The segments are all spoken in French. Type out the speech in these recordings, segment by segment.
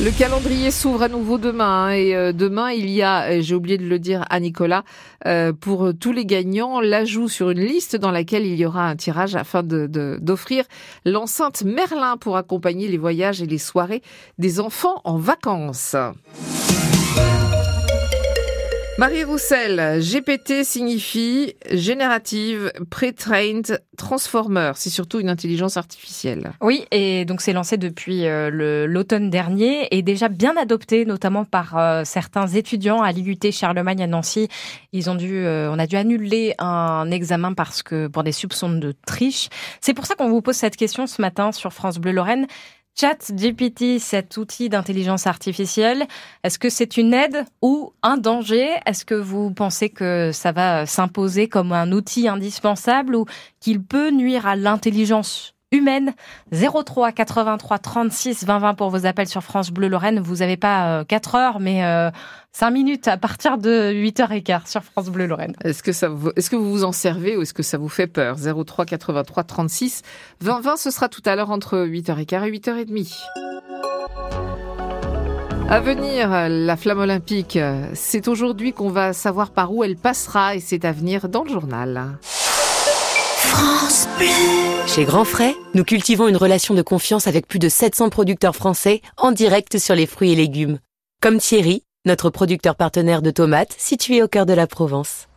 Le calendrier s'ouvre à nouveau demain hein, et euh, demain il y a, euh, j'ai oublié de le dire à Nicolas, euh, pour tous les gagnants, l'ajout sur une liste dans laquelle il y aura un tirage afin de d'offrir l'enceinte Merlin pour accompagner les voyages et les soirées des enfants en vacances. Marie Roussel, GPT signifie générative, pre-trained, transformer. C'est surtout une intelligence artificielle. Oui, et donc c'est lancé depuis euh, l'automne dernier et déjà bien adopté, notamment par euh, certains étudiants à l'IUT Charlemagne à Nancy. Ils ont dû, euh, on a dû annuler un examen parce que pour des soupçons de triche. C'est pour ça qu'on vous pose cette question ce matin sur France Bleu Lorraine. Chat GPT, cet outil d'intelligence artificielle, est-ce que c'est une aide ou un danger? Est-ce que vous pensez que ça va s'imposer comme un outil indispensable ou qu'il peut nuire à l'intelligence? Humaine 03 83 36 20 20 pour vos appels sur France Bleu Lorraine. Vous n'avez pas 4 euh, heures, mais 5 euh, minutes à partir de 8h15 sur France Bleu Lorraine. Est-ce que, ça vous, est-ce que vous vous en servez ou est-ce que ça vous fait peur? 03 83 36 20 20, ce sera tout à l'heure entre 8h15 et 8h30. À venir, la flamme olympique. C'est aujourd'hui qu'on va savoir par où elle passera et c'est à venir dans le journal. France Bleu. Chez Grand Frais, nous cultivons une relation de confiance avec plus de 700 producteurs français en direct sur les fruits et légumes. Comme Thierry, notre producteur partenaire de tomates situé au cœur de la Provence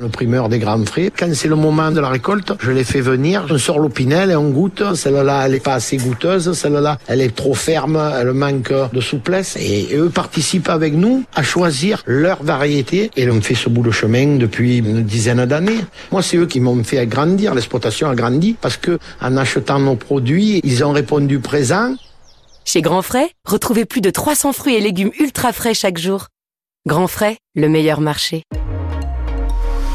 le primeur des grands frais. Quand c'est le moment de la récolte, je les fais venir, je sors l'opinel et on goûte. Celle-là, elle est pas assez goûteuse, celle-là, elle est trop ferme, elle manque de souplesse. Et eux participent avec nous à choisir leur variété et on fait ce bout de chemin depuis une dizaine d'années. Moi, c'est eux qui m'ont fait agrandir, l'exploitation a grandi parce que en achetant nos produits, ils ont répondu présent. Chez Grand Frais, retrouvez plus de 300 fruits et légumes ultra frais chaque jour. Grand Frais, le meilleur marché.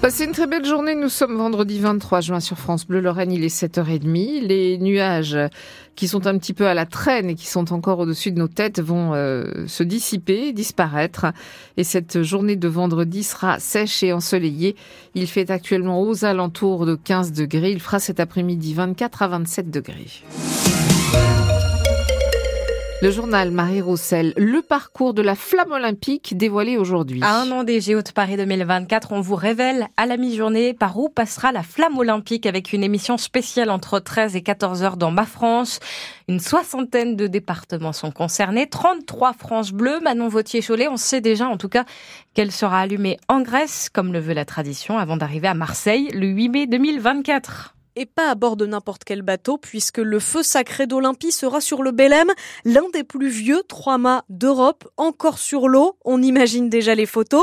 Passez une très belle journée. Nous sommes vendredi 23 juin sur France Bleu Lorraine. Il est 7h30. Les nuages qui sont un petit peu à la traîne et qui sont encore au-dessus de nos têtes vont euh, se dissiper, disparaître. Et cette journée de vendredi sera sèche et ensoleillée. Il fait actuellement aux alentours de 15 degrés. Il fera cet après-midi 24 à 27 degrés. Le journal Marie Roussel, le parcours de la flamme olympique dévoilé aujourd'hui. À un an des Jeux de Paris 2024, on vous révèle à la mi-journée par où passera la flamme olympique avec une émission spéciale entre 13 et 14 heures dans Ma France. Une soixantaine de départements sont concernés, 33 France bleues. Manon Vautier-Cholet, on sait déjà en tout cas qu'elle sera allumée en Grèce, comme le veut la tradition, avant d'arriver à Marseille le 8 mai 2024 et pas à bord de n'importe quel bateau, puisque le feu sacré d'Olympie sera sur le Belém, l'un des plus vieux trois mâts d'Europe, encore sur l'eau. On imagine déjà les photos.